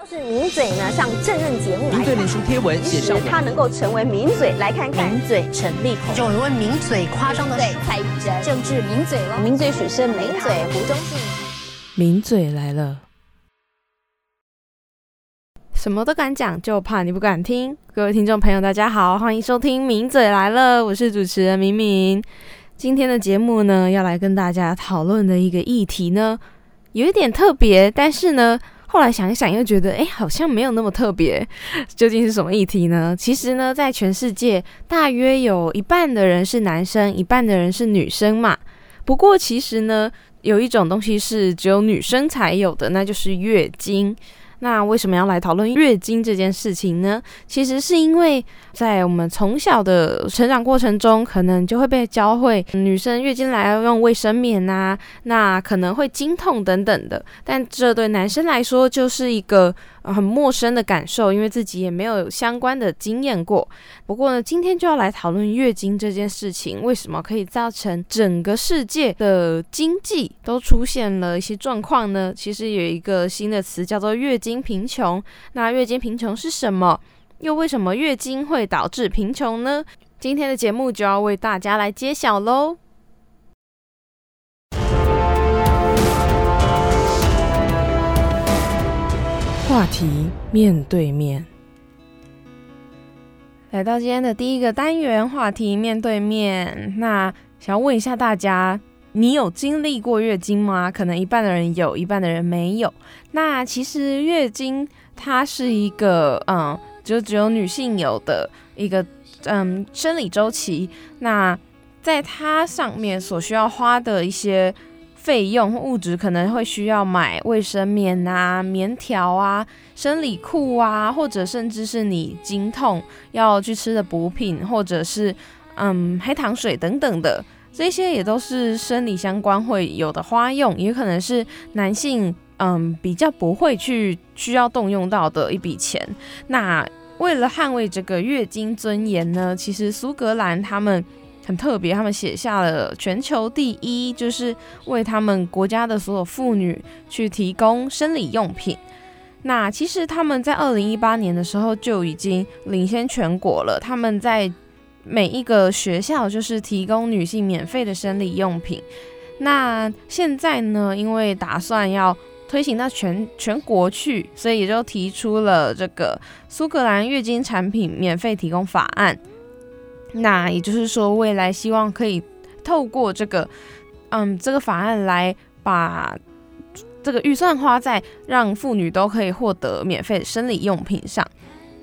都是名嘴呢上正任节目来名嘴脸书贴文写上他能够成为名嘴，来看看。名嘴陈立宏，有人问名嘴夸张的对蔡玉珍，政治名嘴了，名嘴许胜名嘴胡忠信。名嘴来了，什么都敢讲，就怕你不敢听。各位听众朋友，大家好，欢迎收听《名嘴来了》，我是主持人明明。今天的节目呢，要来跟大家讨论的一个议题呢，有一点特别，但是呢，后来想一想又觉得，哎，好像没有那么特别。究竟是什么议题呢？其实呢，在全世界大约有一半的人是男生，一半的人是女生嘛。不过其实呢，有一种东西是只有女生才有的，那就是月经。那为什么要来讨论月经这件事情呢？其实是因为在我们从小的成长过程中，可能就会被教会女生月经来要用卫生棉啊，那可能会经痛等等的。但这对男生来说就是一个很陌生的感受，因为自己也没有相关的经验过。不过呢，今天就要来讨论月经这件事情，为什么可以造成整个世界的经济都出现了一些状况呢？其实有一个新的词叫做月经。贫穷，那月经贫穷是什么？又为什么月经会导致贫穷呢？今天的节目就要为大家来揭晓喽。话题面对面，来到今天的第一个单元，话题面对面。那想要问一下大家。你有经历过月经吗？可能一半的人有，一半的人没有。那其实月经它是一个，嗯，就只有女性有的一个，嗯，生理周期。那在它上面所需要花的一些费用物质，可能会需要买卫生棉啊、棉条啊、生理裤啊，或者甚至是你经痛要去吃的补品，或者是嗯黑糖水等等的。这些也都是生理相关会有的花用，也可能是男性嗯比较不会去需要动用到的一笔钱。那为了捍卫这个月经尊严呢，其实苏格兰他们很特别，他们写下了全球第一，就是为他们国家的所有妇女去提供生理用品。那其实他们在二零一八年的时候就已经领先全国了，他们在。每一个学校就是提供女性免费的生理用品。那现在呢，因为打算要推行到全全国去，所以也就提出了这个苏格兰月经产品免费提供法案。那也就是说，未来希望可以透过这个，嗯，这个法案来把这个预算花在让妇女都可以获得免费的生理用品上。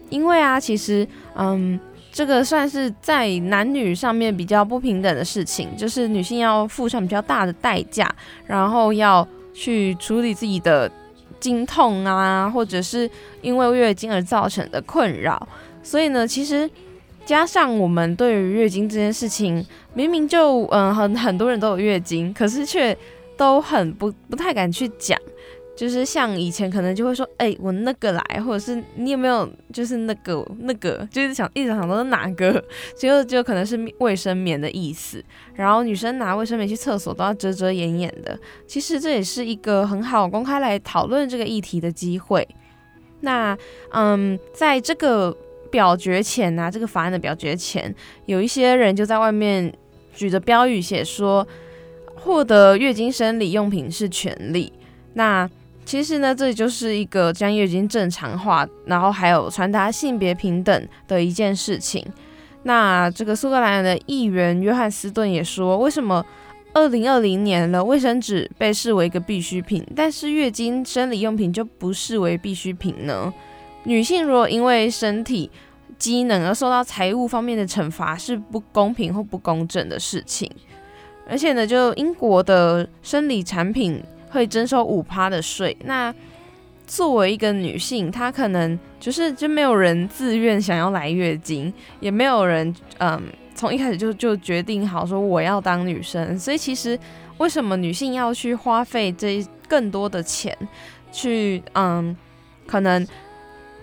因为啊，其实，嗯。这个算是在男女上面比较不平等的事情，就是女性要付上比较大的代价，然后要去处理自己的经痛啊，或者是因为月经而造成的困扰。所以呢，其实加上我们对于月经这件事情，明明就嗯很很多人都有月经，可是却都很不不太敢去讲。就是像以前可能就会说，哎，我那个来，或者是你有没有，就是那个那个，就是想一直想到是哪个，就就可能是卫生棉的意思。然后女生拿卫生棉去厕所都要遮遮掩掩的。其实这也是一个很好公开来讨论这个议题的机会。那嗯，在这个表决前呐，这个法案的表决前，有一些人就在外面举着标语写说，获得月经生理用品是权利。那其实呢，这就是一个将月经正常化，然后还有传达性别平等的一件事情。那这个苏格兰的议员约翰斯顿也说，为什么二零二零年了，卫生纸被视为一个必需品，但是月经生理用品就不视为必需品呢？女性如果因为身体机能而受到财务方面的惩罚，是不公平或不公正的事情。而且呢，就英国的生理产品。会征收五趴的税。那作为一个女性，她可能就是就没有人自愿想要来月经，也没有人嗯从一开始就就决定好说我要当女生。所以其实为什么女性要去花费这更多的钱去嗯可能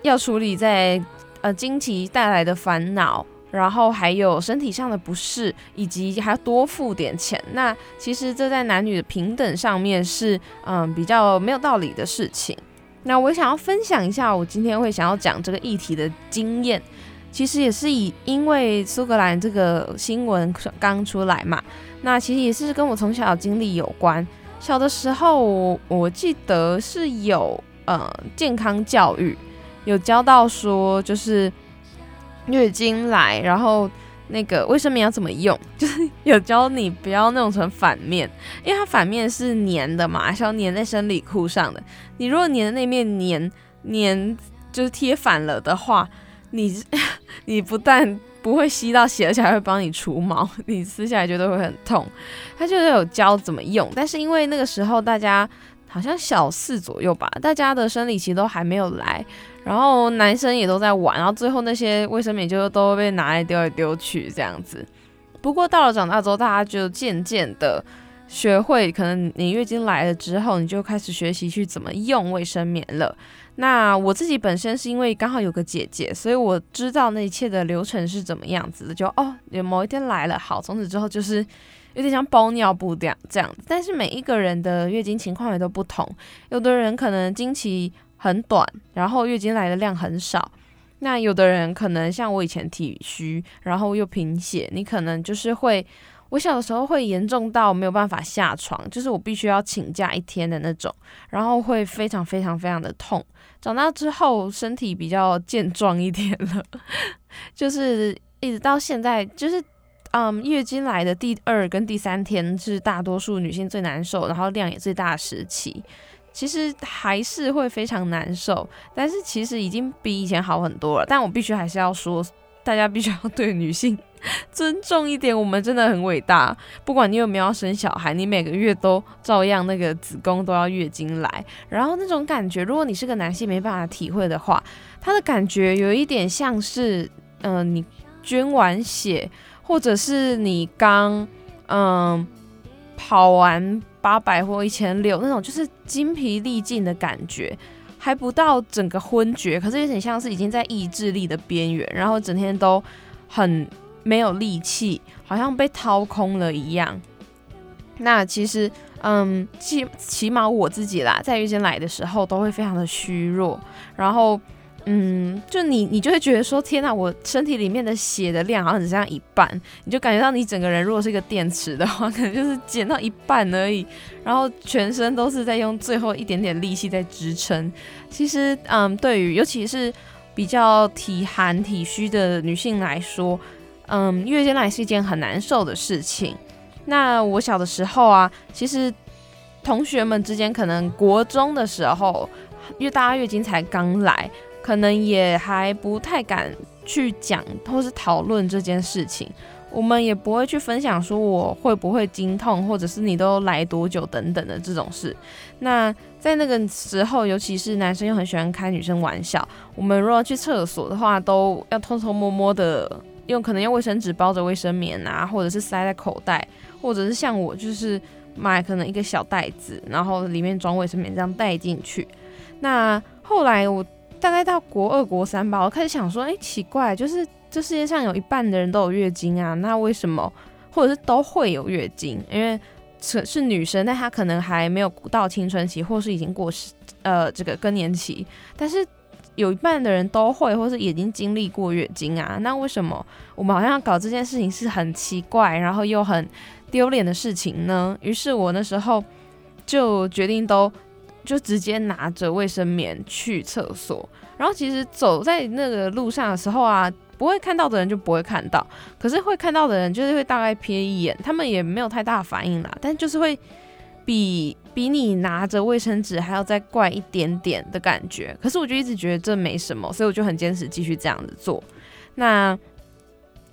要处理在呃经期带来的烦恼？然后还有身体上的不适，以及还要多付点钱。那其实这在男女的平等上面是嗯比较没有道理的事情。那我想要分享一下我今天会想要讲这个议题的经验，其实也是以因为苏格兰这个新闻刚出来嘛，那其实也是跟我从小经历有关。小的时候，我记得是有呃健康教育，有教到说就是月经来，然后。那个卫生棉要怎么用？就是有教你不要弄成反面，因为它反面是粘的嘛，是要粘在生理裤上的。你如果粘的那面粘粘就是贴反了的话，你 你不但不会吸到血，而且还会帮你除毛，你撕下来绝对会很痛。他就是有教怎么用，但是因为那个时候大家好像小四左右吧，大家的生理期都还没有来。然后男生也都在玩，然后最后那些卫生棉就都被拿来丢来丢去这样子。不过到了长大之后，大家就渐渐的学会，可能你月经来了之后，你就开始学习去怎么用卫生棉了。那我自己本身是因为刚好有个姐姐，所以我知道那一切的流程是怎么样子的。就哦，有某一天来了，好，从此之后就是有点像包尿布这样这样。但是每一个人的月经情况也都不同，有的人可能经期。很短，然后月经来的量很少。那有的人可能像我以前体虚，然后又贫血，你可能就是会，我小的时候会严重到没有办法下床，就是我必须要请假一天的那种，然后会非常非常非常的痛。长大之后身体比较健壮一点了，就是一直到现在，就是嗯，月经来的第二跟第三天是大多数女性最难受，然后量也最大的时期。其实还是会非常难受，但是其实已经比以前好很多了。但我必须还是要说，大家必须要对女性 尊重一点，我们真的很伟大。不管你有没有生小孩，你每个月都照样那个子宫都要月经来，然后那种感觉，如果你是个男性没办法体会的话，他的感觉有一点像是，嗯，你捐完血，或者是你刚，嗯，跑完。八百或一千六那种，就是精疲力尽的感觉，还不到整个昏厥，可是有点像是已经在意志力的边缘，然后整天都很没有力气，好像被掏空了一样。那其实，嗯，起起码我自己啦，在月经来的时候都会非常的虚弱，然后。嗯，就你，你就会觉得说，天呐，我身体里面的血的量好像只剩下一半，你就感觉到你整个人如果是一个电池的话，可能就是减到一半而已，然后全身都是在用最后一点点力气在支撑。其实，嗯，对于尤其是比较体寒体虚的女性来说，嗯，月经来是一件很难受的事情。那我小的时候啊，其实同学们之间可能国中的时候，因为大家月经才刚来。可能也还不太敢去讲或是讨论这件事情，我们也不会去分享说我会不会经痛，或者是你都来多久等等的这种事。那在那个时候，尤其是男生又很喜欢开女生玩笑，我们如果去厕所的话，都要偷偷摸摸的用，可能用卫生纸包着卫生棉啊，或者是塞在口袋，或者是像我就是买可能一个小袋子，然后里面装卫生棉这样带进去。那后来我。大概到国二、国三吧，我开始想说，哎，奇怪，就是这世界上有一半的人都有月经啊，那为什么，或者是都会有月经？因为是是女生，但她可能还没有到青春期，或是已经过，呃，这个更年期，但是有一半的人都会，或是已经经历过月经啊，那为什么我们好像搞这件事情是很奇怪，然后又很丢脸的事情呢？于是我那时候就决定都。就直接拿着卫生棉去厕所，然后其实走在那个路上的时候啊，不会看到的人就不会看到，可是会看到的人就是会大概瞥一眼，他们也没有太大反应啦，但就是会比比你拿着卫生纸还要再怪一点点的感觉。可是我就一直觉得这没什么，所以我就很坚持继续这样子做。那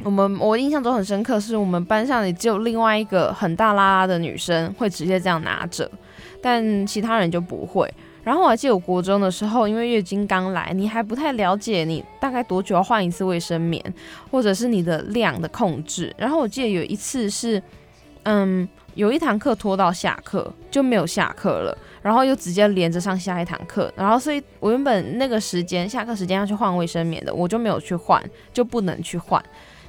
我们我印象中很深刻，是我们班上也只有另外一个很大拉拉的女生会直接这样拿着。但其他人就不会。然后我还记得我国中的时候，因为月经刚来，你还不太了解你大概多久要换一次卫生棉，或者是你的量的控制。然后我记得有一次是，嗯，有一堂课拖到下课就没有下课了，然后又直接连着上下一堂课。然后所以我原本那个时间下课时间要去换卫生棉的，我就没有去换，就不能去换。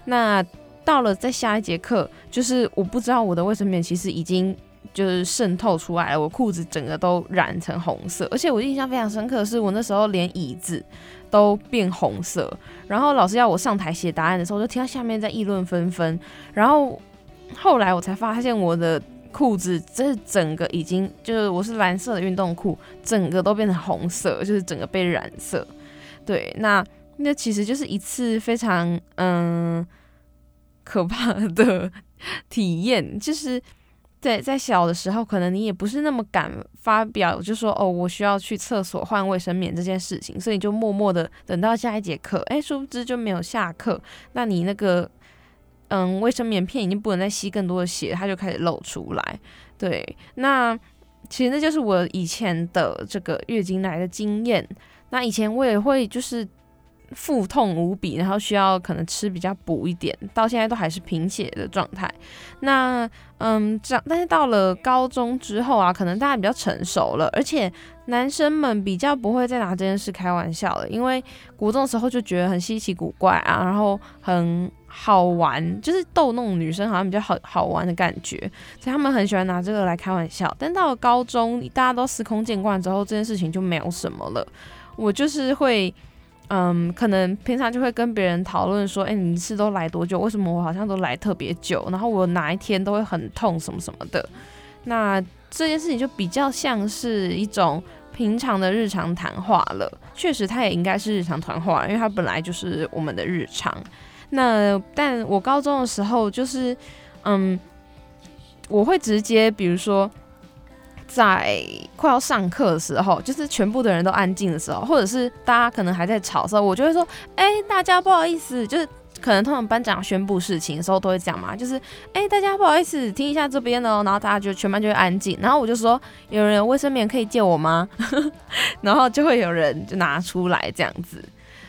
那到了在下一节课，就是我不知道我的卫生棉其实已经。就是渗透出来了，我裤子整个都染成红色，而且我印象非常深刻的是，我那时候连椅子都变红色，然后老师要我上台写答案的时候，我就听到下面在议论纷纷，然后后来我才发现我的裤子这整个已经就是我是蓝色的运动裤，整个都变成红色，就是整个被染色，对，那那其实就是一次非常嗯可怕的体验，就是。在在小的时候，可能你也不是那么敢发表，就说哦，我需要去厕所换卫生棉这件事情，所以就默默的等到下一节课，哎，殊不知就没有下课，那你那个嗯卫生棉片已经不能再吸更多的血，它就开始漏出来。对，那其实那就是我以前的这个月经来的经验。那以前我也会就是。腹痛无比，然后需要可能吃比较补一点，到现在都还是贫血的状态。那嗯，这样，但是到了高中之后啊，可能大家比较成熟了，而且男生们比较不会再拿这件事开玩笑了，因为国中的时候就觉得很稀奇古怪啊，然后很好玩，就是逗弄女生好像比较好好玩的感觉，所以他们很喜欢拿这个来开玩笑。但到了高中，大家都司空见惯之后，这件事情就没有什么了。我就是会。嗯，可能平常就会跟别人讨论说，哎，你是都来多久？为什么我好像都来特别久？然后我哪一天都会很痛什么什么的。那这件事情就比较像是一种平常的日常谈话了。确实，它也应该是日常谈话，因为它本来就是我们的日常。那但我高中的时候，就是嗯，我会直接比如说。在快要上课的时候，就是全部的人都安静的时候，或者是大家可能还在吵的时候，我就会说：“哎，大家不好意思。”就是可能通常班长宣布事情的时候都会讲嘛，就是“哎，大家不好意思，听一下这边哦。”然后大家就全班就会安静，然后我就说：“有人有卫生棉可以借我吗？” 然后就会有人就拿出来这样子。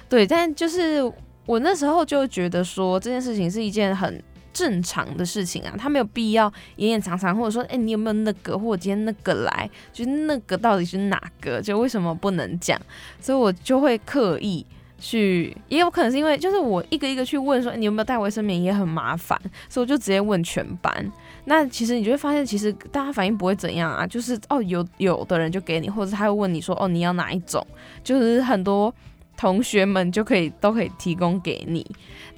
对，但就是我那时候就觉得说这件事情是一件很。正常的事情啊，他没有必要演演长长，或者说，哎，你有没有那个，或者今天那个来，就是那个到底是哪个，就为什么不能讲？所以我就会刻意去，也有可能是因为，就是我一个一个去问说，你有没有带卫生棉也很麻烦，所以我就直接问全班。那其实你就会发现，其实大家反应不会怎样啊，就是哦，有有的人就给你，或者他会问你说，哦，你要哪一种？就是很多。同学们就可以都可以提供给你，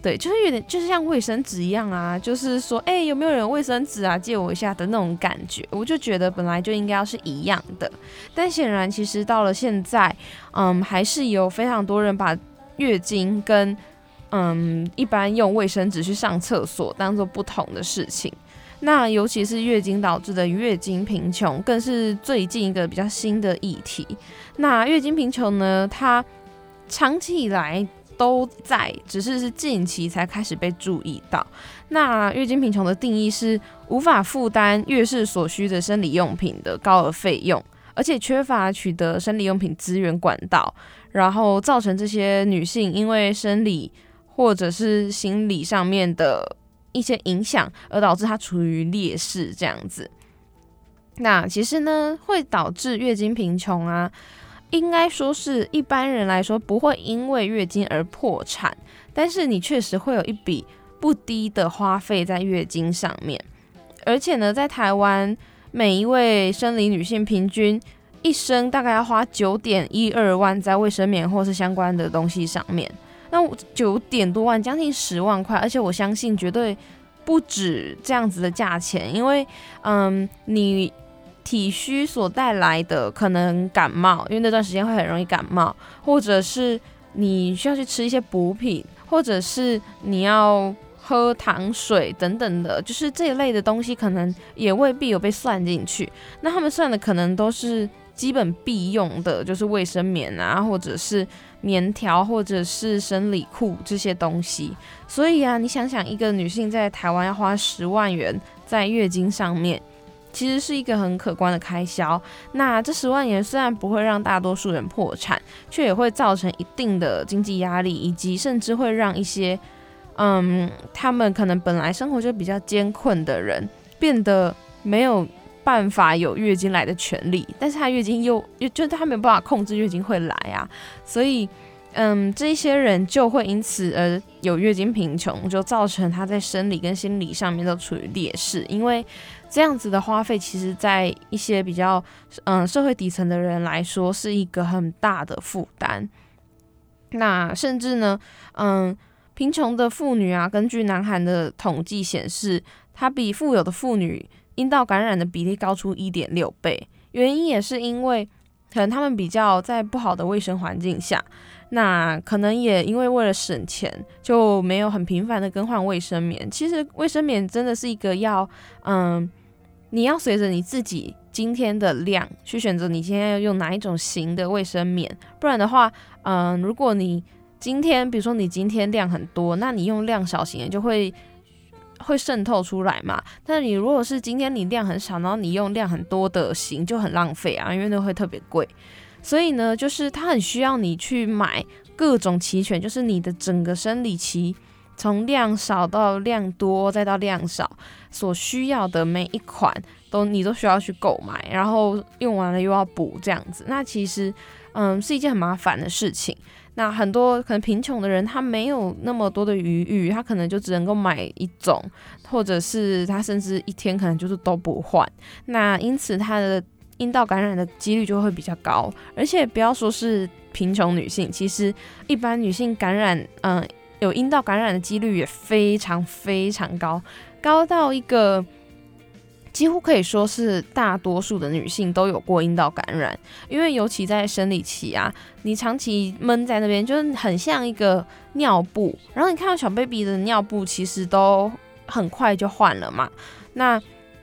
对，就是有点就是像卫生纸一样啊，就是说，哎，有没有人卫生纸啊，借我一下的那种感觉。我就觉得本来就应该要是一样的，但显然其实到了现在，嗯，还是有非常多人把月经跟嗯一般用卫生纸去上厕所当做不同的事情。那尤其是月经导致的月经贫穷，更是最近一个比较新的议题。那月经贫穷呢，它长期以来都在，只是是近期才开始被注意到。那月经贫穷的定义是无法负担月事所需的生理用品的高额费用，而且缺乏取得生理用品资源管道，然后造成这些女性因为生理或者是心理上面的一些影响，而导致她处于劣势这样子。那其实呢，会导致月经贫穷啊。应该说是一般人来说不会因为月经而破产，但是你确实会有一笔不低的花费在月经上面。而且呢，在台湾，每一位生理女性平均一生大概要花九点一二万在卫生棉或是相关的东西上面。那九点多万，将近十万块，而且我相信绝对不止这样子的价钱，因为嗯，你。体虚所带来的可能感冒，因为那段时间会很容易感冒，或者是你需要去吃一些补品，或者是你要喝糖水等等的，就是这一类的东西，可能也未必有被算进去。那他们算的可能都是基本必用的，就是卫生棉啊，或者是棉条，或者是生理裤这些东西。所以啊，你想想，一个女性在台湾要花十万元在月经上面。其实是一个很可观的开销。那这十万元虽然不会让大多数人破产，却也会造成一定的经济压力，以及甚至会让一些，嗯，他们可能本来生活就比较艰困的人，变得没有办法有月经来的权利。但是他月经又又就是他没有办法控制月经会来啊，所以，嗯，这些人就会因此而有月经贫穷，就造成他在生理跟心理上面都处于劣势。因为这样子的花费，其实在一些比较嗯社会底层的人来说，是一个很大的负担。那甚至呢，嗯，贫穷的妇女啊，根据南韩的统计显示，她比富有的妇女阴道感染的比例高出一点六倍。原因也是因为，可能他们比较在不好的卫生环境下。那可能也因为为了省钱，就没有很频繁的更换卫生棉。其实卫生棉真的是一个要，嗯，你要随着你自己今天的量去选择你今天要用哪一种型的卫生棉。不然的话，嗯，如果你今天比如说你今天量很多，那你用量小型的就会会渗透出来嘛。但你如果是今天你量很少，然后你用量很多的型就很浪费啊，因为那会特别贵。所以呢，就是它很需要你去买各种齐全，就是你的整个生理期，从量少到量多，再到量少，所需要的每一款都你都需要去购买，然后用完了又要补这样子。那其实，嗯，是一件很麻烦的事情。那很多可能贫穷的人，他没有那么多的余裕，他可能就只能够买一种，或者是他甚至一天可能就是都不换。那因此他的。阴道感染的几率就会比较高，而且不要说是贫穷女性，其实一般女性感染，嗯，有阴道感染的几率也非常非常高，高到一个几乎可以说是大多数的女性都有过阴道感染，因为尤其在生理期啊，你长期闷在那边，就是很像一个尿布，然后你看到小 baby 的尿布其实都很快就换了嘛，那。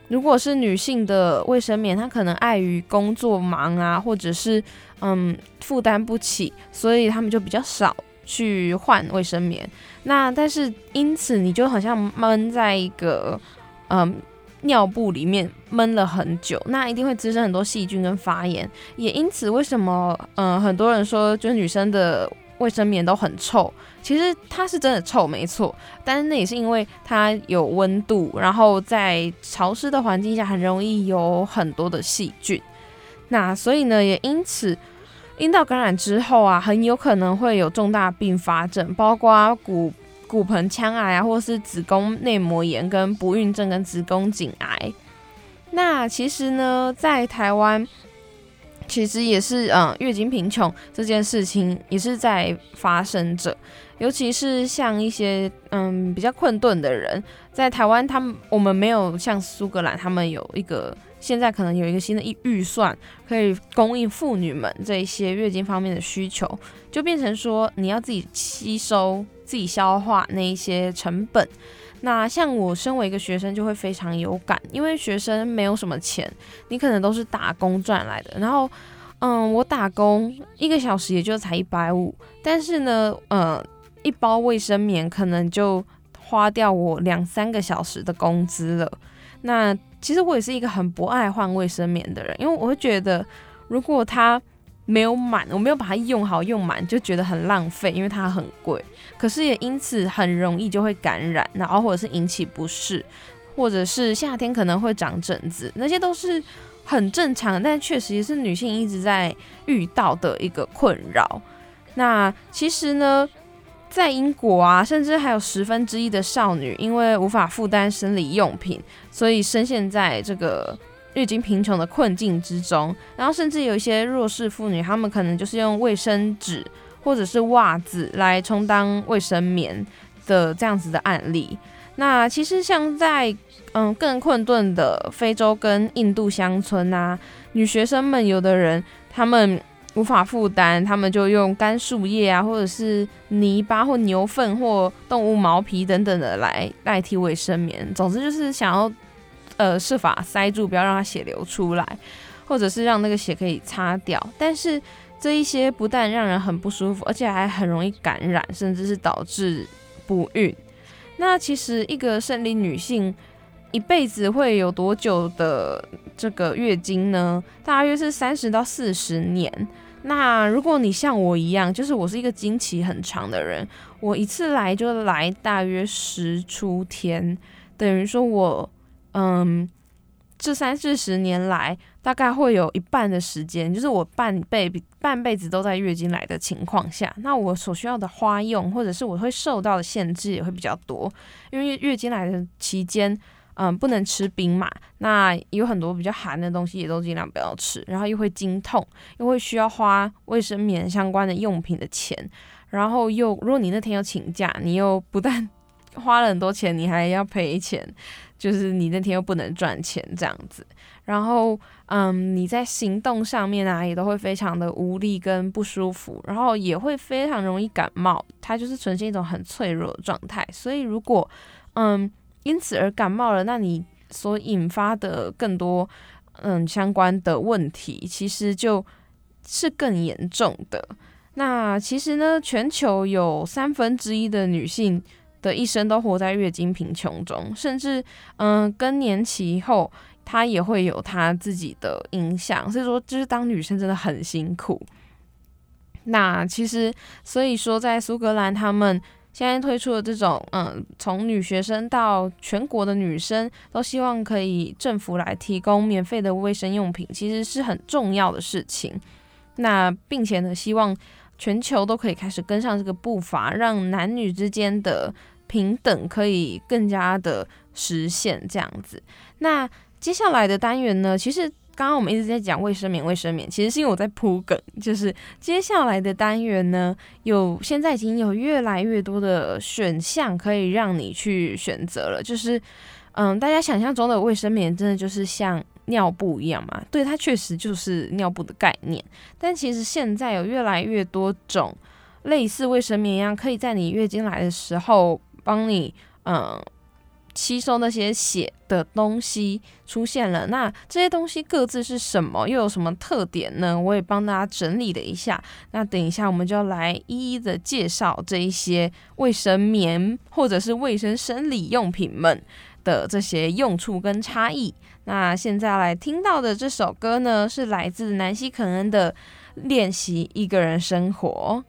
如果是女性的卫生棉，她可能碍于工作忙啊，或者是嗯负担不起，所以他们就比较少去换卫生棉。那但是因此你就好像闷在一个嗯尿布里面闷了很久，那一定会滋生很多细菌跟发炎。也因此，为什么嗯很多人说就是女生的。卫生棉都很臭，其实它是真的臭，没错。但是那也是因为它有温度，然后在潮湿的环境下很容易有很多的细菌。那所以呢，也因此阴道感染之后啊，很有可能会有重大并发症，包括骨骨盆腔癌啊，或是子宫内膜炎、跟不孕症、跟子宫颈癌。那其实呢，在台湾。其实也是，嗯，月经贫穷这件事情也是在发生着，尤其是像一些，嗯，比较困顿的人，在台湾，他们我们没有像苏格兰，他们有一个现在可能有一个新的预预算，可以供应妇女们这一些月经方面的需求，就变成说你要自己吸收、自己消化那一些成本。那像我身为一个学生就会非常有感，因为学生没有什么钱，你可能都是打工赚来的。然后，嗯，我打工一个小时也就才一百五，但是呢，呃，一包卫生棉可能就花掉我两三个小时的工资了。那其实我也是一个很不爱换卫生棉的人，因为我会觉得如果它没有满，我没有把它用好用满，就觉得很浪费，因为它很贵。可是也因此很容易就会感染，然后或者是引起不适，或者是夏天可能会长疹子，那些都是很正常，但确实也是女性一直在遇到的一个困扰。那其实呢，在英国啊，甚至还有十分之一的少女因为无法负担生理用品，所以深陷在这个。月经贫穷的困境之中，然后甚至有一些弱势妇女，她们可能就是用卫生纸或者是袜子来充当卫生棉的这样子的案例。那其实像在嗯更困顿的非洲跟印度乡村啊，女学生们有的人她们无法负担，她们就用干树叶啊，或者是泥巴或牛粪或动物毛皮等等的来代替卫生棉。总之就是想要。呃，设法塞住，不要让它血流出来，或者是让那个血可以擦掉。但是这一些不但让人很不舒服，而且还很容易感染，甚至是导致不孕。那其实一个生理女性一辈子会有多久的这个月经呢？大约是三十到四十年。那如果你像我一样，就是我是一个经期很长的人，我一次来就来大约十出天，等于说我。嗯，这三四十年来大概会有一半的时间，就是我半辈半辈子都在月经来的情况下，那我所需要的花用或者是我会受到的限制也会比较多，因为月经来的期间，嗯，不能吃冰嘛，那有很多比较寒的东西也都尽量不要吃，然后又会经痛，又会需要花卫生棉相关的用品的钱，然后又如果你那天要请假，你又不但 花了很多钱，你还要赔钱，就是你那天又不能赚钱这样子。然后，嗯，你在行动上面啊，也都会非常的无力跟不舒服，然后也会非常容易感冒，它就是呈现一种很脆弱的状态。所以，如果，嗯，因此而感冒了，那你所引发的更多，嗯，相关的问题，其实就是更严重的。那其实呢，全球有三分之一的女性的一生都活在月经贫穷中，甚至，嗯，更年期后。他也会有他自己的影响，所以说就是当女生真的很辛苦。那其实，所以说在苏格兰，他们现在推出的这种，嗯，从女学生到全国的女生都希望可以政府来提供免费的卫生用品，其实是很重要的事情。那并且呢，希望全球都可以开始跟上这个步伐，让男女之间的平等可以更加的实现这样子。那接下来的单元呢，其实刚刚我们一直在讲卫生棉，卫生棉，其实是因为我在铺梗，就是接下来的单元呢，有现在已经有越来越多的选项可以让你去选择了，就是嗯，大家想象中的卫生棉真的就是像尿布一样嘛？对，它确实就是尿布的概念，但其实现在有越来越多种类似卫生棉一样，可以在你月经来的时候帮你嗯。吸收那些血的东西出现了，那这些东西各自是什么，又有什么特点呢？我也帮大家整理了一下。那等一下我们就要来一一的介绍这一些卫生棉或者是卫生生理用品们的这些用处跟差异。那现在来听到的这首歌呢，是来自南希肯恩的《练习一个人生活》。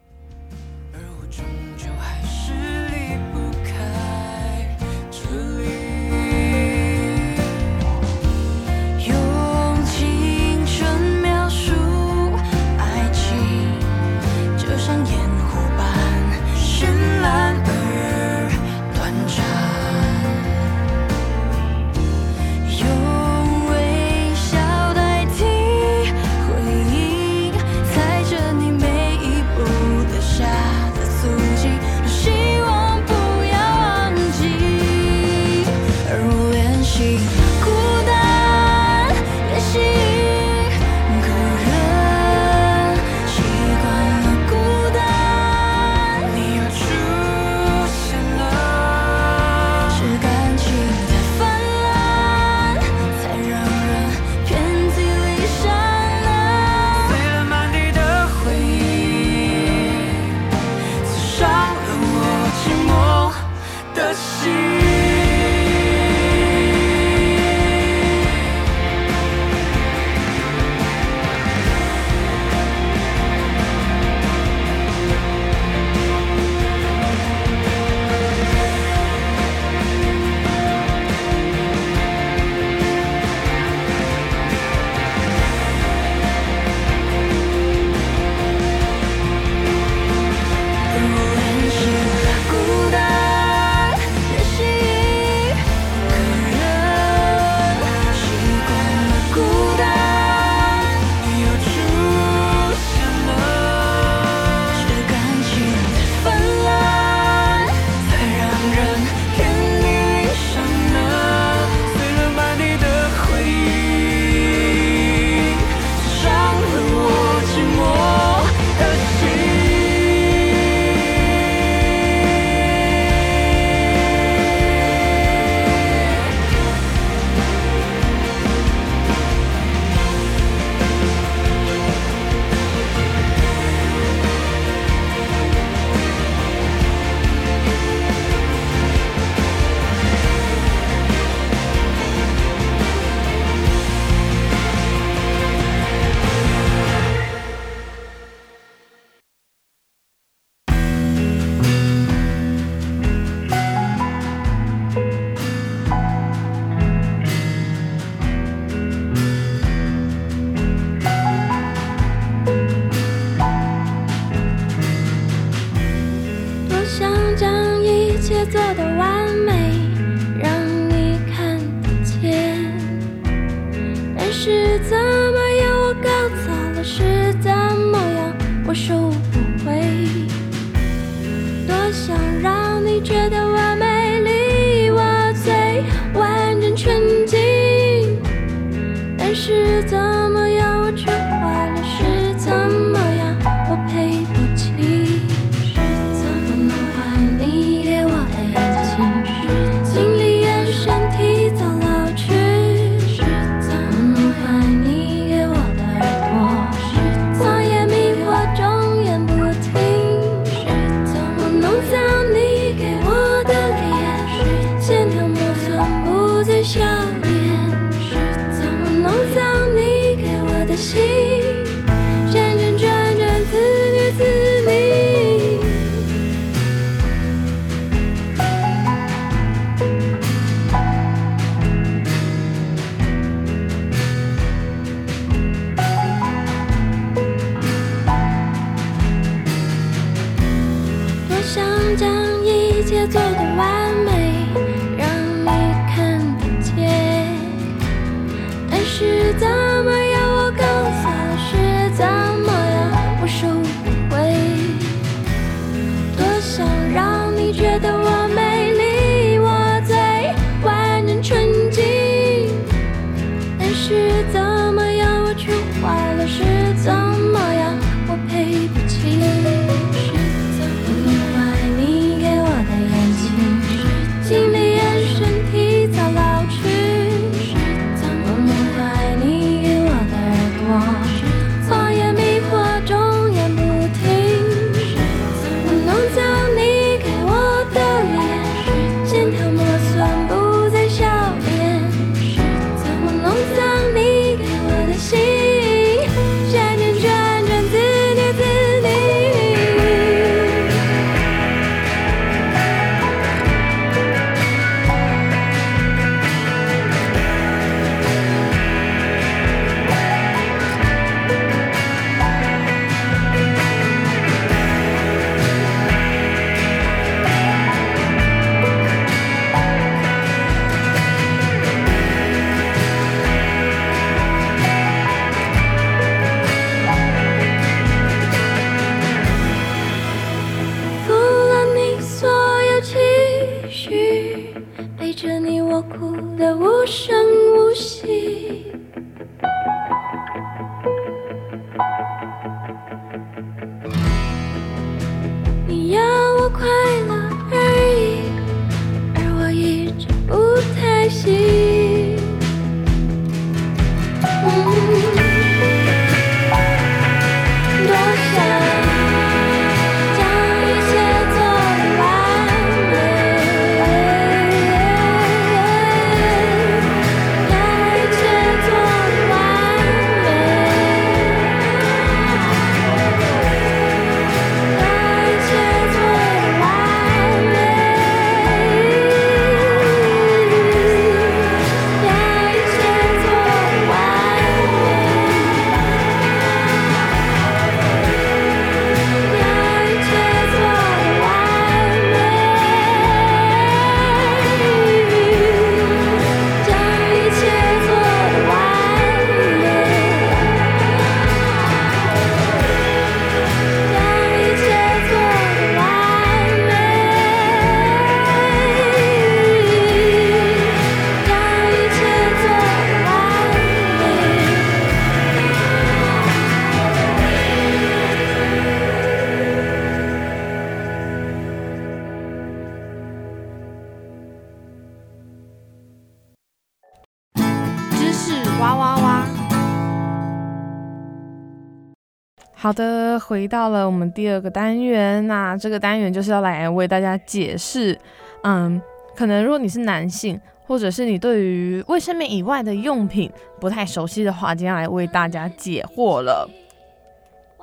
回到了我们第二个单元那这个单元就是要来为大家解释嗯可能如果你是男性或者是你对于卫生棉以外的用品不太熟悉的话接下来为大家解惑了。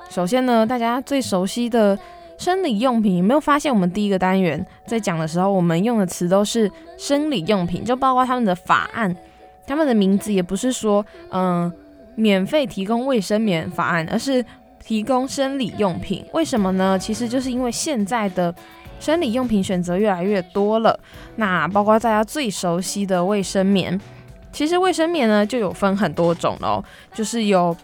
首先呢大家最熟悉的生理用品有没有发现我们第一个单元在讲的时候我们用的词都是生理用品就包括他们的法案他们的名字也不是说嗯免费提供卫生棉法案而是提供生理用品。为什么呢？其实就是因为现在的生理用品选择越来越多了，那包括大家最熟悉的卫生棉。其实卫生棉呢就有分很多种哦，就是有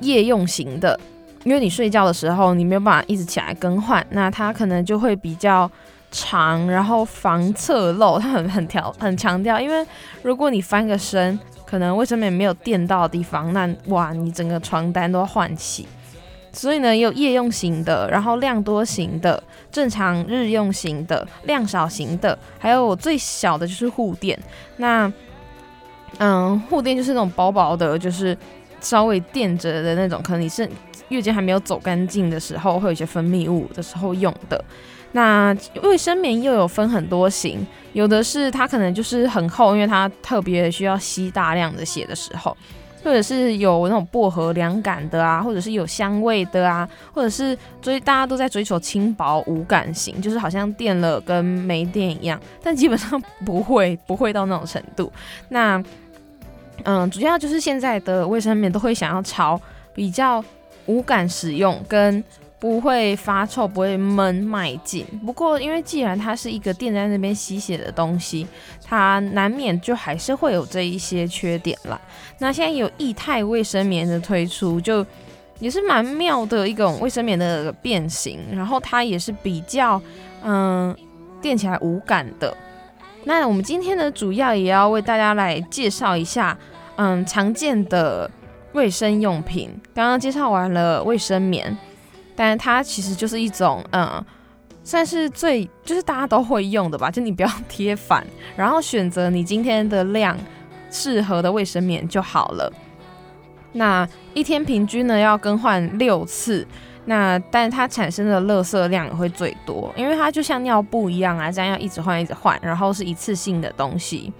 夜用型的，因为你睡觉的时候你没有办法一直起来更换，那它可能就会比较长，然后防侧漏，它很很调很强调，因为如果你翻个身，可能卫生棉没有垫到的地方，那哇，你整个床单都要换洗。所以呢，有夜用型的，然后量多型的，正常日用型的，量少型的，还有我最小的就是护垫。那嗯，护垫就是那种薄薄的，就是稍微垫着的那种，可能你是月经还没有走干净的时候，会有一些分泌物的时候用的。那卫生棉又有分很多型，有的是它可能就是很厚，因为它特别需要吸大量的血的时候。或者是有那种薄荷凉感的啊，或者是有香味的啊，或者是追大家都在追求轻薄无感型，就是好像垫了跟没垫一样，但基本上不会不会到那种程度。那嗯，主要就是现在的卫生棉都会想要朝比较无感使用跟。不会发臭，不会闷迈进。不过，因为既然它是一个垫在那边吸血的东西，它难免就还是会有这一些缺点啦。那现在有液态卫生棉的推出，就也是蛮妙的一种卫生棉的变形。然后它也是比较嗯垫起来无感的。那我们今天呢，主要也要为大家来介绍一下嗯常见的卫生用品。刚刚介绍完了卫生棉。但它其实就是一种，嗯，算是最就是大家都会用的吧，就你不要贴反，然后选择你今天的量适合的卫生棉就好了。那一天平均呢要更换六次，那但它产生的垃圾量也会最多，因为它就像尿布一样啊，这样要一直换一直换，然后是一次性的东西。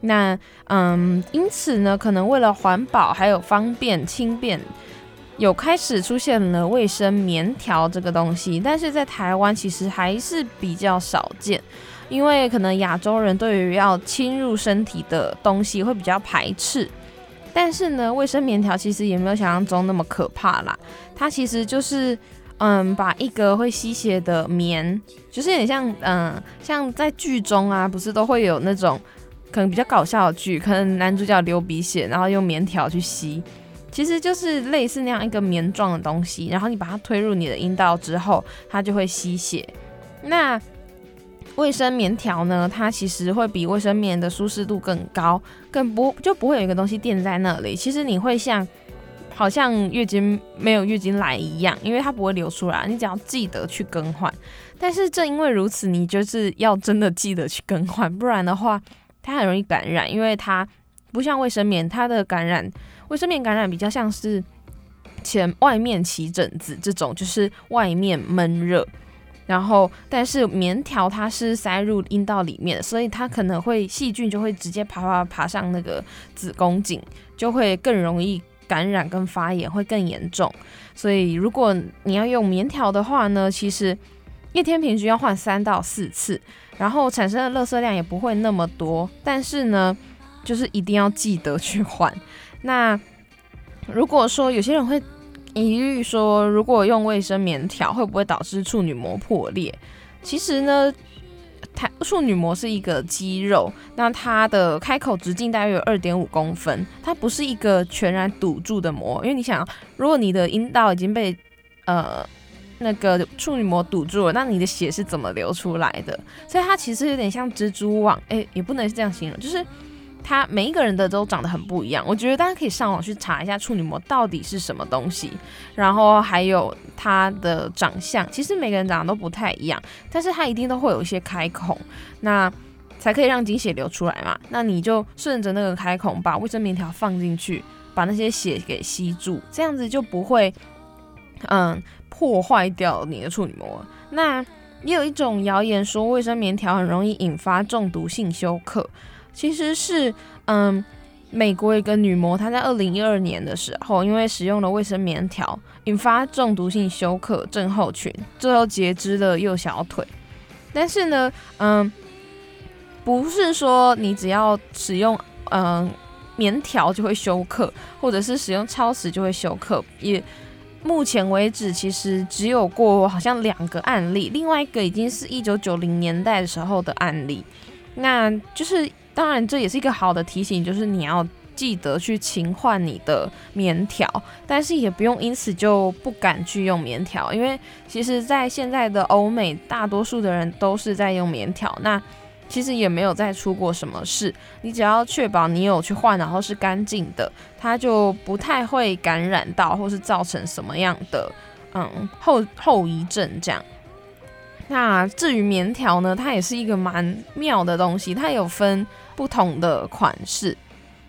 那嗯，因此呢，可能为了环保还有方便轻便。有开始出现了卫生棉条这个东西，但是在台湾其实还是比较少见，因为可能亚洲人对于要侵入身体的东西会比较排斥。但是呢，卫生棉条其实也没有想象中那么可怕啦，它其实就是嗯，把一个会吸血的棉，就是有点像嗯，像在剧中啊，不是都会有那种可能比较搞笑的剧，可能男主角流鼻血，然后用棉条去吸。其实就是类似那样一个棉状的东西，然后你把它推入你的阴道之后，它就会吸血。那卫生棉条呢？它其实会比卫生棉的舒适度更高，更不就不会有一个东西垫在那里。其实你会像好像月经没有月经来一样，因为它不会流出来，你只要记得去更换。但是正因为如此，你就是要真的记得去更换，不然的话它很容易感染，因为它不像卫生棉，它的感染。卫生棉感染比较像是前外面起疹子这种，就是外面闷热，然后但是棉条它是塞入阴道里面，所以它可能会细菌就会直接爬爬爬上那个子宫颈，就会更容易感染跟发炎会更严重。所以如果你要用棉条的话呢，其实一天平均要换三到四次，然后产生的垃圾量也不会那么多，但是呢，就是一定要记得去换。那如果说有些人会疑虑说，如果用卫生棉条会不会导致处女膜破裂？其实呢，它处女膜是一个肌肉，那它的开口直径大约有二点五公分，它不是一个全然堵住的膜。因为你想，如果你的阴道已经被呃那个处女膜堵住了，那你的血是怎么流出来的？所以它其实有点像蜘蛛网，哎，也不能是这样形容，就是。它每一个人的都长得很不一样，我觉得大家可以上网去查一下处女膜到底是什么东西，然后还有它的长相，其实每个人长得都不太一样，但是它一定都会有一些开孔，那才可以让精血流出来嘛。那你就顺着那个开孔把卫生棉条放进去，把那些血给吸住，这样子就不会嗯破坏掉你的处女膜。那也有一种谣言说卫生棉条很容易引发中毒性休克。其实是，嗯，美国一个女模，她在二零一二年的时候，因为使用了卫生棉条，引发中毒性休克症候群，最后截肢了右小腿。但是呢，嗯，不是说你只要使用嗯棉条就会休克，或者是使用超时就会休克，也目前为止其实只有过好像两个案例，另外一个已经是一九九零年代的时候的案例。那就是当然这也是一个好的提醒，就是你要记得去勤换你的棉条，但是也不用因此就不敢去用棉条，因为其实在现在的欧美，大多数的人都是在用棉条。那其实也没有再出过什么事，你只要确保你有去换，然后是干净的，它就不太会感染到，或是造成什么样的嗯后后遗症这样。那至于棉条呢，它也是一个蛮妙的东西，它有分不同的款式，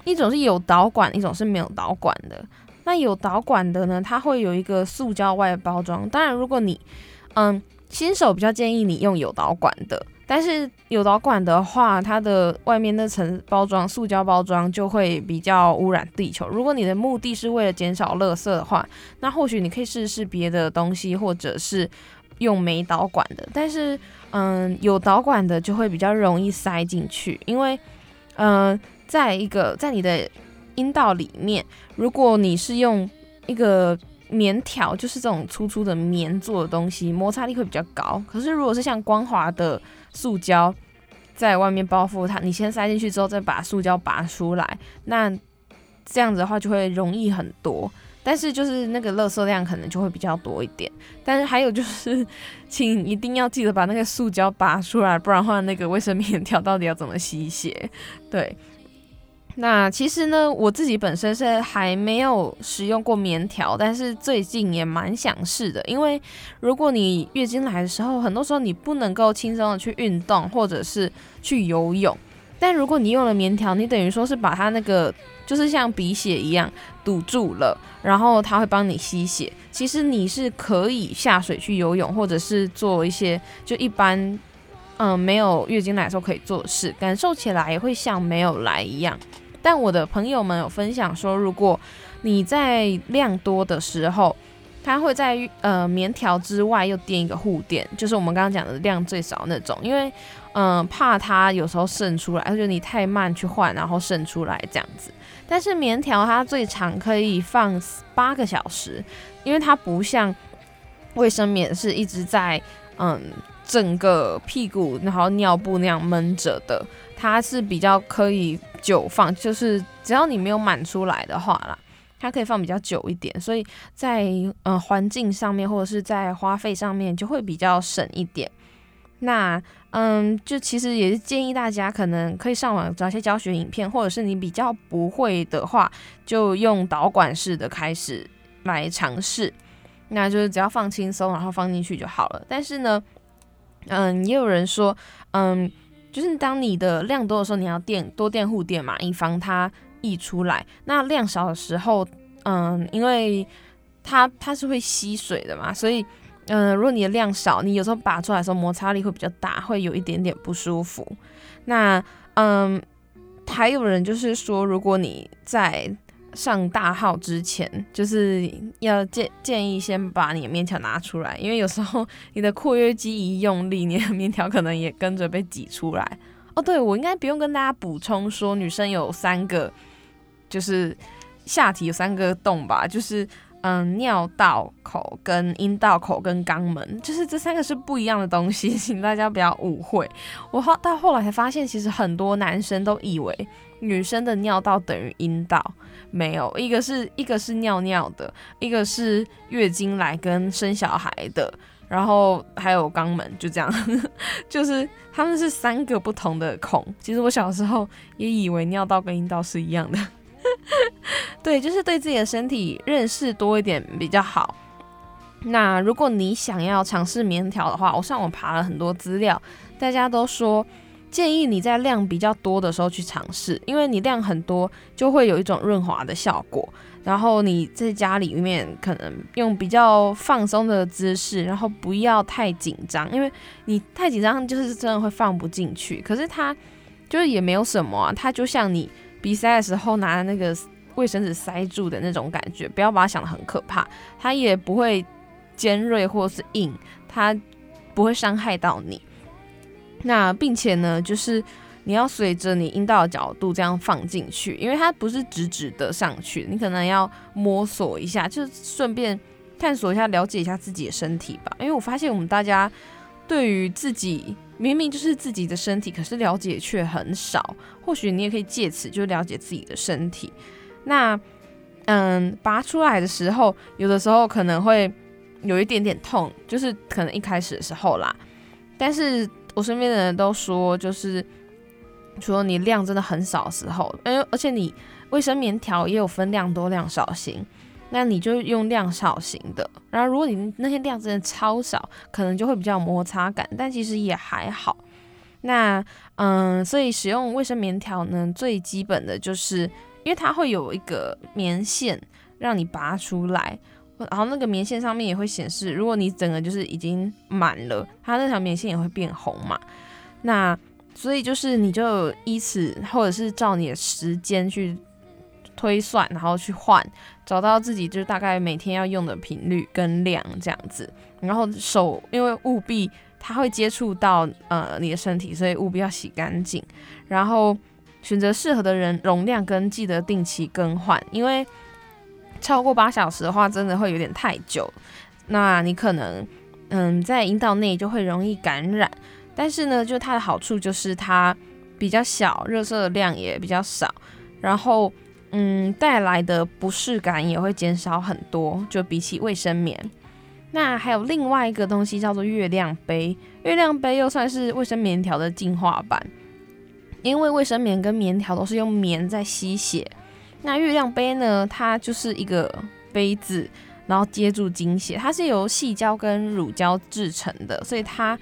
一种是有导管，一种是没有导管的。那有导管的呢，它会有一个塑胶外包装，当然如果你嗯新手比较建议你用有导管的。但是有导管的话，它的外面那层包装塑胶包装就会比较污染地球。如果你的目的是为了减少垃圾的话，那或许你可以试试别的东西，或者是用没导管的。但是，嗯，有导管的就会比较容易塞进去，因为，嗯，在一个在你的阴道里面，如果你是用一个棉条，就是这种粗粗的棉做的东西，摩擦力会比较高。可是如果是像光滑的，塑胶在外面包覆它，你先塞进去之后再把塑胶拔出来，那这样子的话就会容易很多，但是就是那个垃圾量可能就会比较多一点。但是还有就是，请一定要记得把那个塑胶拔出来，不然的话那个卫生棉条到底要怎么吸血？对。那其实呢，我自己本身是还没有使用过棉条，但是最近也蛮想试的。因为如果你月经来的时候，很多时候你不能够轻松的去运动或者是去游泳，但如果你用了棉条，你等于说是把它那个就是像鼻血一样堵住了，然后它会帮你吸血。其实你是可以下水去游泳，或者是做一些就一般嗯没有月经来的时候可以做的事，感受起来也会像没有来一样。但我的朋友们有分享说，如果你在量多的时候，他会在呃棉条之外又垫一个护垫，就是我们刚刚讲的量最少那种，因为嗯怕它有时候渗出来，而且你太慢去换，然后渗出来这样子。但是棉条它最长可以放八个小时，因为它不像卫生棉是一直在嗯整个屁股然后尿布那样闷着的。它是比较可以久放，就是只要你没有满出来的话啦，它可以放比较久一点，所以在嗯环境上面或者是在花费上面就会比较省一点。那嗯，就其实也是建议大家可能可以上网找些教学影片，或者是你比较不会的话，就用导管式的开始来尝试。那就是只要放轻松，然后放进去就好了。但是呢，嗯，也有人说，嗯。就是当你的量多的时候，你要垫多垫护垫嘛，以防它溢出来。那量少的时候，嗯，因为它它是会吸水的嘛，所以嗯，如果你的量少，你有时候拔出来的时候摩擦力会比较大，会有一点点不舒服。那嗯，还有人就是说，如果你在上大号之前，就是要建建议先把你的面条拿出来，因为有时候 你的括约肌一用力，你的面条可能也跟着被挤出来。哦，对我应该不用跟大家补充说，女生有三个，就是下体有三个洞吧，就是嗯尿道口、跟阴道口、跟肛门，就是这三个是不一样的东西，请大家不要误会。我后到后来才发现，其实很多男生都以为女生的尿道等于阴道。没有，一个是一个是尿尿的，一个是月经来跟生小孩的，然后还有肛门，就这样，就是他们是三个不同的孔。其实我小时候也以为尿道跟阴道是一样的，对，就是对自己的身体认识多一点比较好。那如果你想要尝试棉条的话，我上网爬了很多资料，大家都说。建议你在量比较多的时候去尝试，因为你量很多就会有一种润滑的效果。然后你在家里面可能用比较放松的姿势，然后不要太紧张，因为你太紧张就是真的会放不进去。可是它就是也没有什么啊，它就像你比赛的时候拿那个卫生纸塞住的那种感觉，不要把它想得很可怕。它也不会尖锐或是硬，它不会伤害到你。那并且呢，就是你要随着你阴道的角度这样放进去，因为它不是直直的上去，你可能要摸索一下，就顺便探索一下、了解一下自己的身体吧。因为我发现我们大家对于自己明明就是自己的身体，可是了解却很少。或许你也可以借此就了解自己的身体。那嗯，拔出来的时候，有的时候可能会有一点点痛，就是可能一开始的时候啦。但是我身边的人都说，就是除了你量真的很少的时候，因为而且你卫生棉条也有分量多、量少型，那你就用量少型的。然后如果你那些量真的超少，可能就会比较有摩擦感，但其实也还好。那嗯，所以使用卫生棉条呢，最基本的就是。因为它会有一个棉线让你拔出来，然后那个棉线上面也会显示，如果你整个就是已经满了，它那条棉线也会变红嘛。那所以就是你就依此或者是照你的时间去推算，然后去换，找到自己就是大概每天要用的频率跟量这样子。然后手因为务必它会接触到呃你的身体，所以务必要洗干净，然后。选择适合的人容量跟记得定期更换，因为超过八小时的话，真的会有点太久。那你可能嗯在阴道内就会容易感染，但是呢，就它的好处就是它比较小，热射量也比较少，然后嗯带来的不适感也会减少很多，就比起卫生棉。那还有另外一个东西叫做月亮杯，月亮杯又算是卫生棉条的进化版。因为卫生棉跟棉条都是用棉在吸血，那月亮杯呢？它就是一个杯子，然后接住精血，它是由细胶跟乳胶制成的，所以它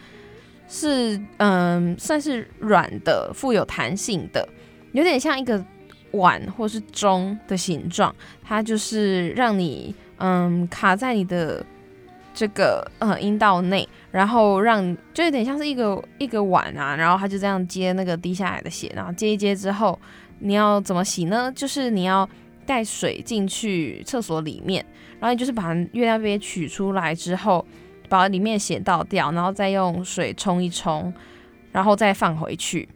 是嗯算是软的、富有弹性的，有点像一个碗或是钟的形状，它就是让你嗯卡在你的。这个呃阴道内，然后让就有点像是一个一个碗啊，然后它就这样接那个滴下来的血，然后接一接之后，你要怎么洗呢？就是你要带水进去厕所里面，然后你就是把月亮杯取出来之后，把里面血倒掉，然后再用水冲一冲，然后再放回去。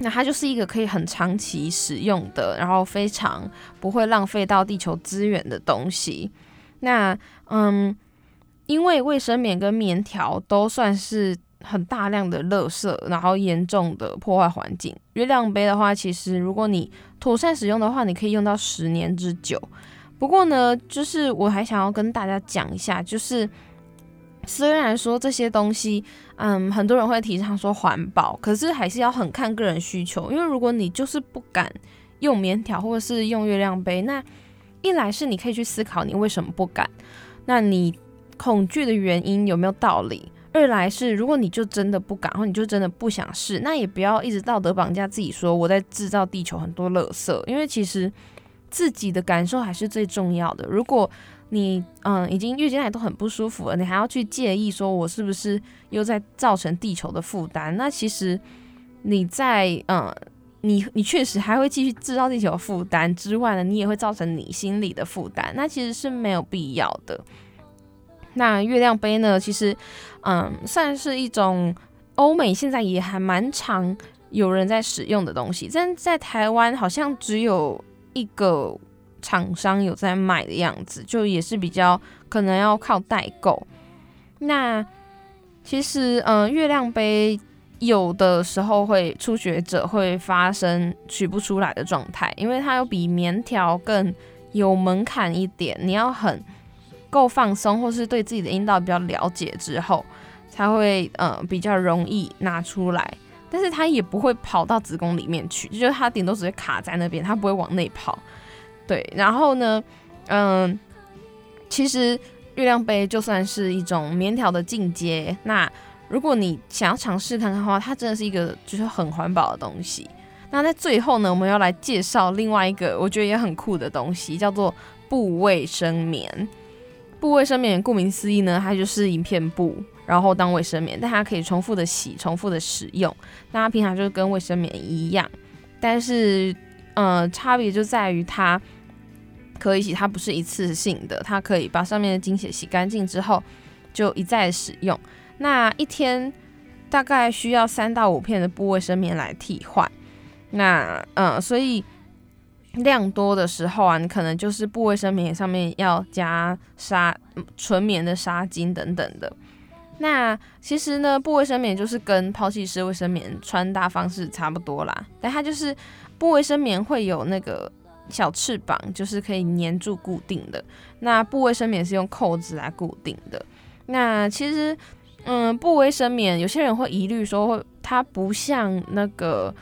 那它就是一个可以很长期使用的，然后非常不会浪费到地球资源的东西。那嗯。因为卫生棉跟棉条都算是很大量的垃圾，然后严重的破坏环境。月亮杯的话，其实如果你妥善使用的话，你可以用到十年之久。不过呢，就是我还想要跟大家讲一下，就是虽然说这些东西，嗯，很多人会提倡说环保，可是还是要很看个人需求。因为如果你就是不敢用棉条或者是用月亮杯，那一来是你可以去思考你为什么不敢，那你。恐惧的原因有没有道理？二来是，如果你就真的不敢，或你就真的不想试，那也不要一直道德绑架自己，说我在制造地球很多垃圾。因为其实自己的感受还是最重要的。如果你嗯已经月经来都很不舒服了，你还要去介意说我是不是又在造成地球的负担？那其实你在嗯你你确实还会继续制造地球负担之外呢，你也会造成你心里的负担。那其实是没有必要的。那月亮杯呢？其实，嗯，算是一种欧美现在也还蛮常有人在使用的东西，但在台湾好像只有一个厂商有在卖的样子，就也是比较可能要靠代购。那其实，嗯，月亮杯有的时候会初学者会发生取不出来的状态，因为它有比棉条更有门槛一点，你要很。够放松，或是对自己的阴道比较了解之后，才会呃比较容易拿出来。但是它也不会跑到子宫里面去，就是它顶多只会卡在那边，它不会往内跑。对，然后呢，嗯，其实月亮杯就算是一种棉条的进阶。那如果你想要尝试看看的话，它真的是一个就是很环保的东西。那在最后呢，我们要来介绍另外一个我觉得也很酷的东西，叫做布卫生棉。布卫生棉顾名思义呢，它就是一片布，然后当卫生棉，但它可以重复的洗、重复的使用。那它平常就是跟卫生棉一样，但是呃，差别就在于它可以洗，它不是一次性的，它可以把上面的精血洗干净之后就一再使用。那一天大概需要三到五片的布卫生棉来替换。那嗯，所以量多的时候啊，你可能就是布卫生棉上面要加纱纯棉的纱巾等等的。那其实呢，布卫生棉就是跟抛弃式卫生棉穿搭方式差不多啦，但它就是布卫生棉会有那个小翅膀，就是可以粘住固定的。那布卫生棉是用扣子来固定的。那其实，嗯，布卫生棉有些人会疑虑说，会它不像那个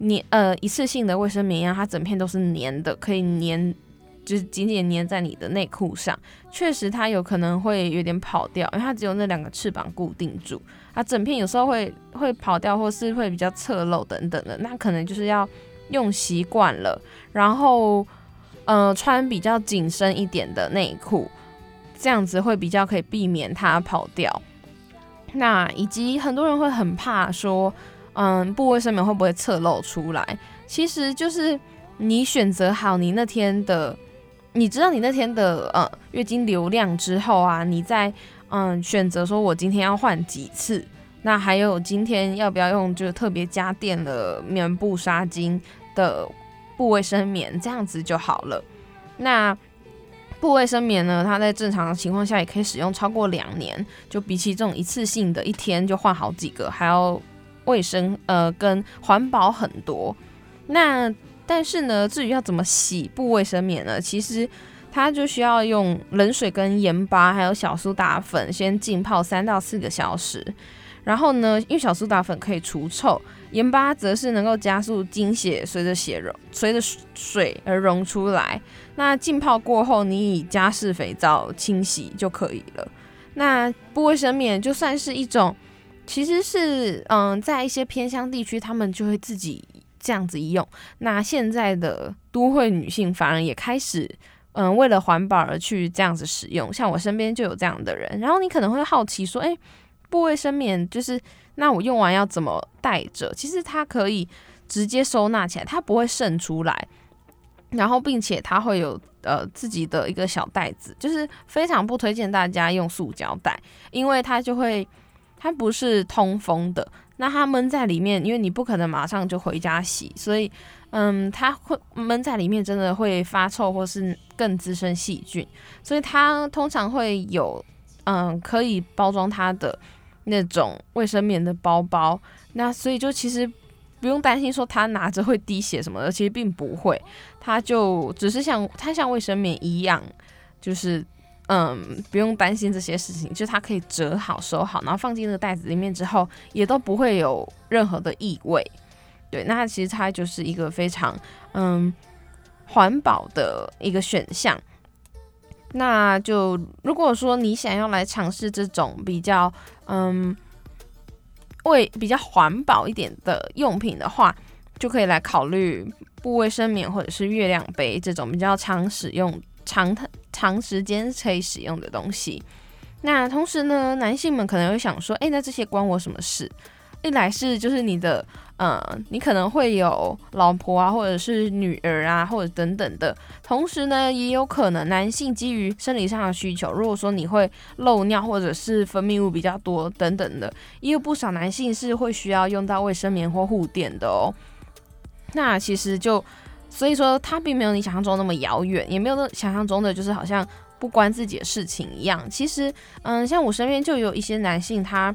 粘呃一次性的卫生棉一样，它整片都是粘的，可以粘。就是紧紧粘在你的内裤上，确实它有可能会有点跑掉，因为它只有那两个翅膀固定住，它整片有时候会会跑掉，或是会比较侧漏等等的，那可能就是要用习惯了，然后呃穿比较紧身一点的内裤，这样子会比较可以避免它跑掉。那以及很多人会很怕说，嗯，部位上面会不会侧漏出来？其实就是你选择好你那天的。你知道你那天的呃月经流量之后啊，你在嗯选择说我今天要换几次，那还有今天要不要用就特别加垫的棉布纱巾的布卫生棉，这样子就好了。那布卫生棉呢，它在正常情况下也可以使用超过两年，就比起这种一次性的一天就换好几个，还要卫生呃跟环保很多。那但是呢，至于要怎么洗布卫生棉呢？其实它就需要用冷水跟盐巴，还有小苏打粉，先浸泡三到四个小时。然后呢，因为小苏打粉可以除臭，盐巴则是能够加速精血随着血溶、随着水而溶出来。那浸泡过后，你以加湿肥皂清洗就可以了。那不卫生棉就算是一种，其实是嗯，在一些偏乡地区，他们就会自己。这样子用，那现在的都会女性反而也开始，嗯，为了环保而去这样子使用。像我身边就有这样的人，然后你可能会好奇说，诶，布卫生棉就是那我用完要怎么带着？其实它可以直接收纳起来，它不会渗出来，然后并且它会有呃自己的一个小袋子，就是非常不推荐大家用塑胶袋，因为它就会它不是通风的。那它闷在里面，因为你不可能马上就回家洗，所以，嗯，它会闷在里面，真的会发臭或是更滋生细菌，所以它通常会有，嗯，可以包装它的那种卫生棉的包包。那所以就其实不用担心说它拿着会滴血什么的，其实并不会，它就只是像它像卫生棉一样，就是。嗯，不用担心这些事情，就是它可以折好收好，然后放进那个袋子里面之后，也都不会有任何的异味。对，那其实它就是一个非常嗯环保的一个选项。那就如果说你想要来尝试这种比较嗯卫比较环保一点的用品的话，就可以来考虑布卫生棉或者是月亮杯这种比较常使用。长长时间可以使用的东西，那同时呢，男性们可能会想说，哎，那这些关我什么事？一来是就是你的，呃，你可能会有老婆啊，或者是女儿啊，或者等等的。同时呢，也有可能男性基于生理上的需求，如果说你会漏尿或者是分泌物比较多等等的，也有不少男性是会需要用到卫生棉或护垫的哦。那其实就。所以说，它并没有你想象中那么遥远，也没有那想象中的就是好像不关自己的事情一样。其实，嗯，像我身边就有一些男性，他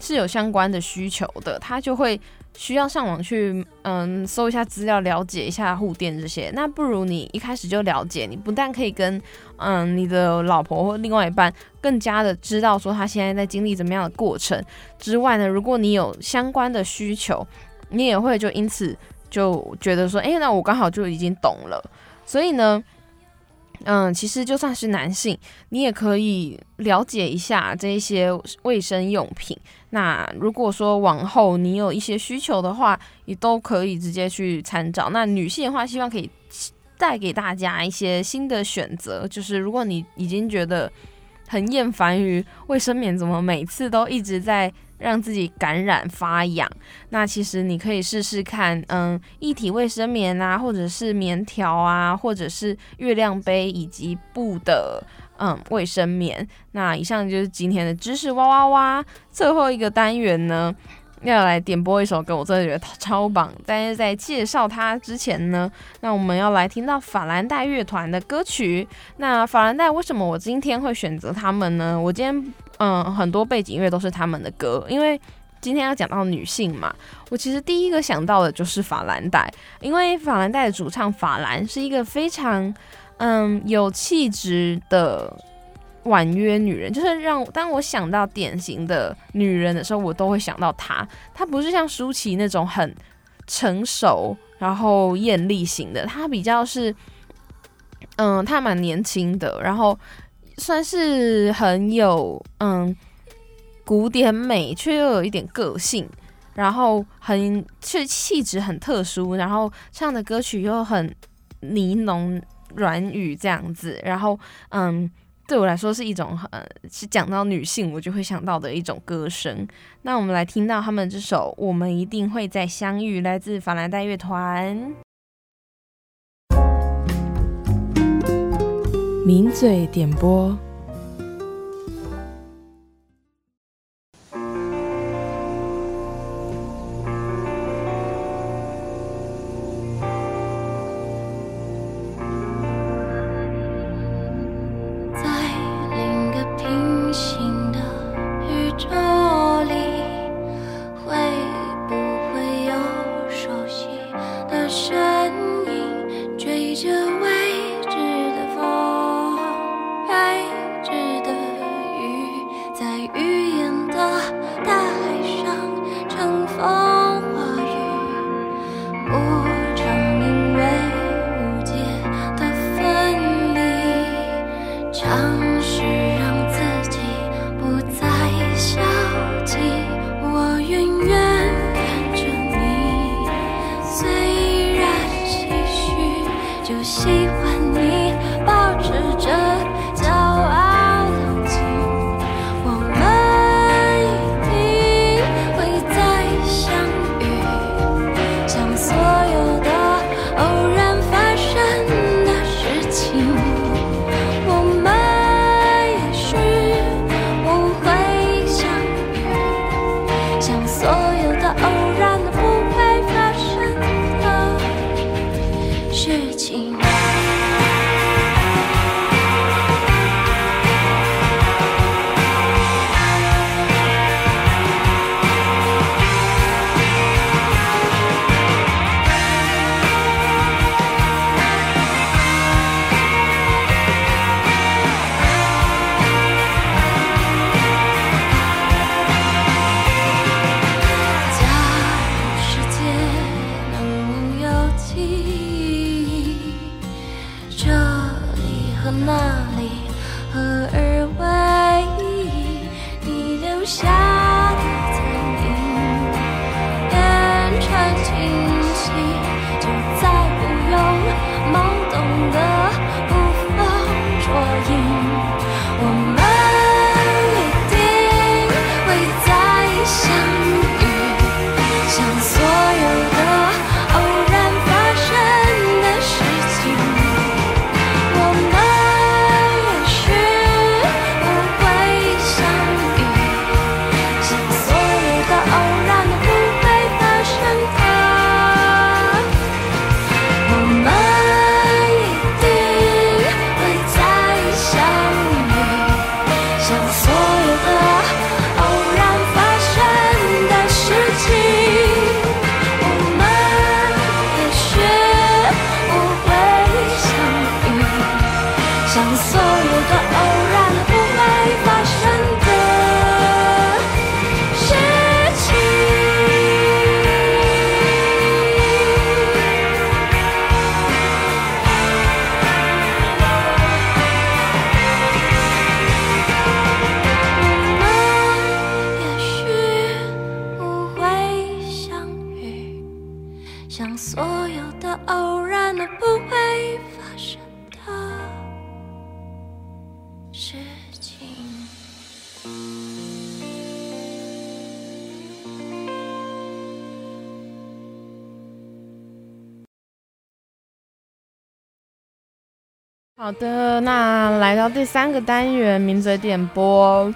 是有相关的需求的，他就会需要上网去，嗯，搜一下资料，了解一下护垫这些。那不如你一开始就了解，你不但可以跟，嗯，你的老婆或另外一半更加的知道说他现在在经历怎么样的过程之外呢，如果你有相关的需求，你也会就因此。就觉得说，哎，那我刚好就已经懂了，所以呢，嗯，其实就算是男性，你也可以了解一下这些卫生用品。那如果说往后你有一些需求的话，也都可以直接去参照。那女性的话，希望可以带给大家一些新的选择。就是如果你已经觉得很厌烦于卫生棉，怎么每次都一直在。让自己感染发痒，那其实你可以试试看，嗯，一体卫生棉啊，或者是棉条啊，或者是月亮杯以及布的，嗯，卫生棉。那以上就是今天的知识哇哇哇。最后一个单元呢，要来点播一首歌，我真的觉得超棒。但是在介绍它之前呢，那我们要来听到法兰黛乐团的歌曲。那法兰黛为什么我今天会选择他们呢？我今天嗯，很多背景音乐都是他们的歌，因为今天要讲到女性嘛，我其实第一个想到的就是法兰黛，因为法兰黛的主唱法兰是一个非常嗯有气质的。婉约女人，就是让当我想到典型的女人的时候，我都会想到她。她不是像舒淇那种很成熟然后艳丽型的，她比较是，嗯，她蛮年轻的，然后算是很有嗯古典美，却又有一点个性，然后很却气质很特殊，然后唱的歌曲又很呢喃软语这样子，然后嗯。对我来说是一种呃，是讲到女性我就会想到的一种歌声。那我们来听到他们这首《我们一定会再相遇》，来自法兰黛乐团。抿嘴点播。那来到第三个单元，名嘴点播。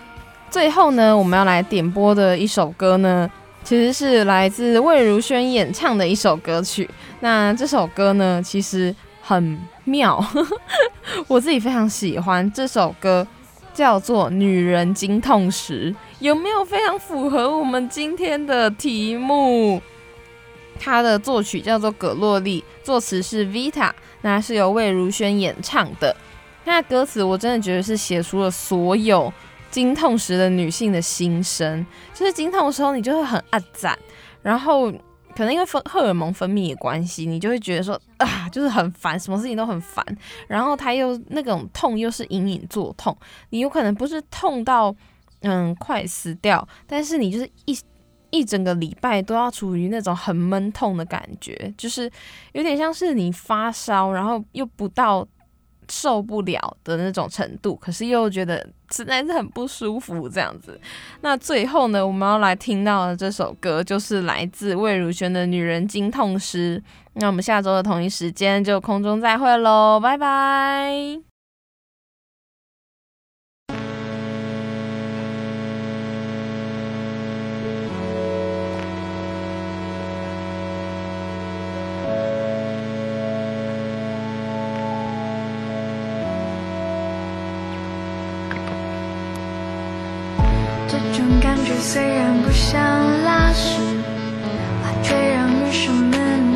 最后呢，我们要来点播的一首歌呢，其实是来自魏如萱演唱的一首歌曲。那这首歌呢，其实很妙，我自己非常喜欢这首歌，叫做《女人经痛时》，有没有非常符合我们今天的题目？它的作曲叫做葛洛丽，作词是 Vita，那是由魏如萱演唱的。那歌词我真的觉得是写出了所有。经痛时的女性的心声，就是经痛的时候，你就会很暗赞，然后可能因为分荷尔蒙分泌的关系，你就会觉得说啊，就是很烦，什么事情都很烦。然后他又那种痛又是隐隐作痛，你有可能不是痛到嗯快死掉，但是你就是一一整个礼拜都要处于那种很闷痛的感觉，就是有点像是你发烧，然后又不到。受不了的那种程度，可是又觉得实在是很不舒服这样子。那最后呢，我们要来听到的这首歌就是来自魏如萱的《女人经痛时》。那我们下周的同一时间就空中再会喽，拜拜。想拉屎，却让女生们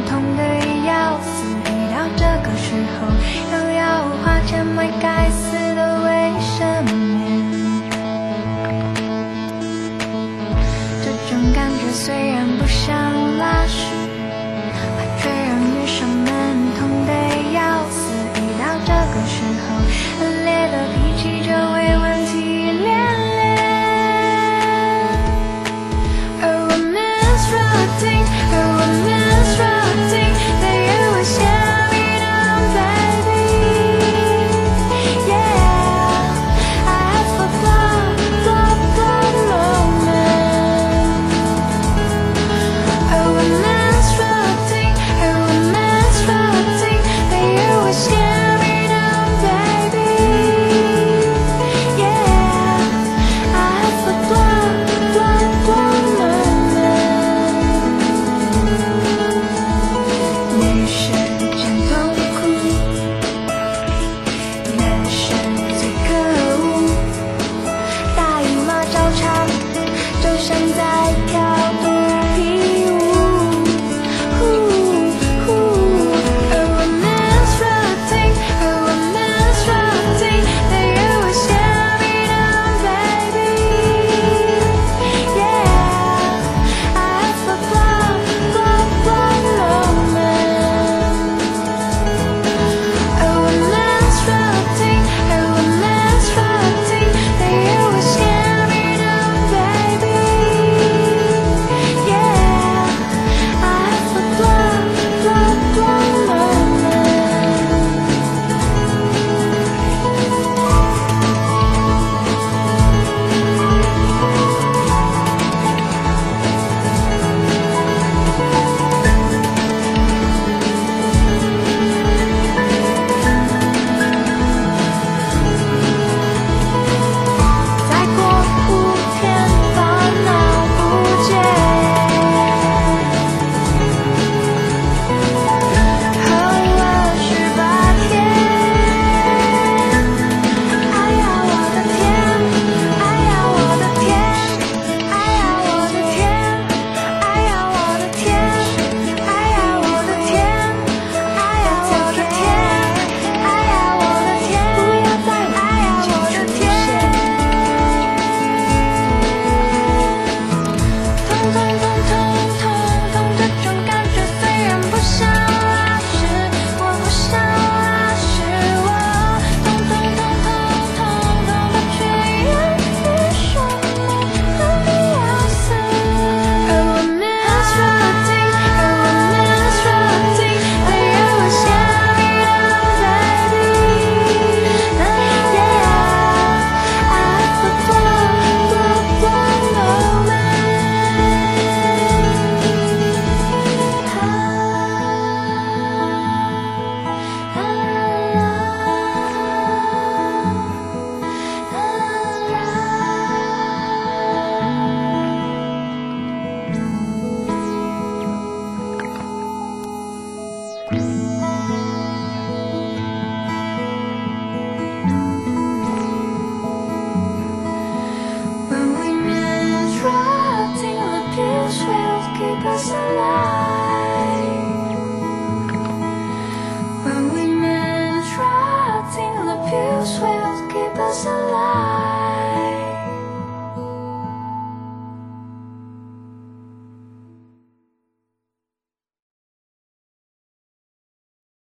痛得要死。一到这个时候，又要花钱买该死的卫生棉。这种感觉虽然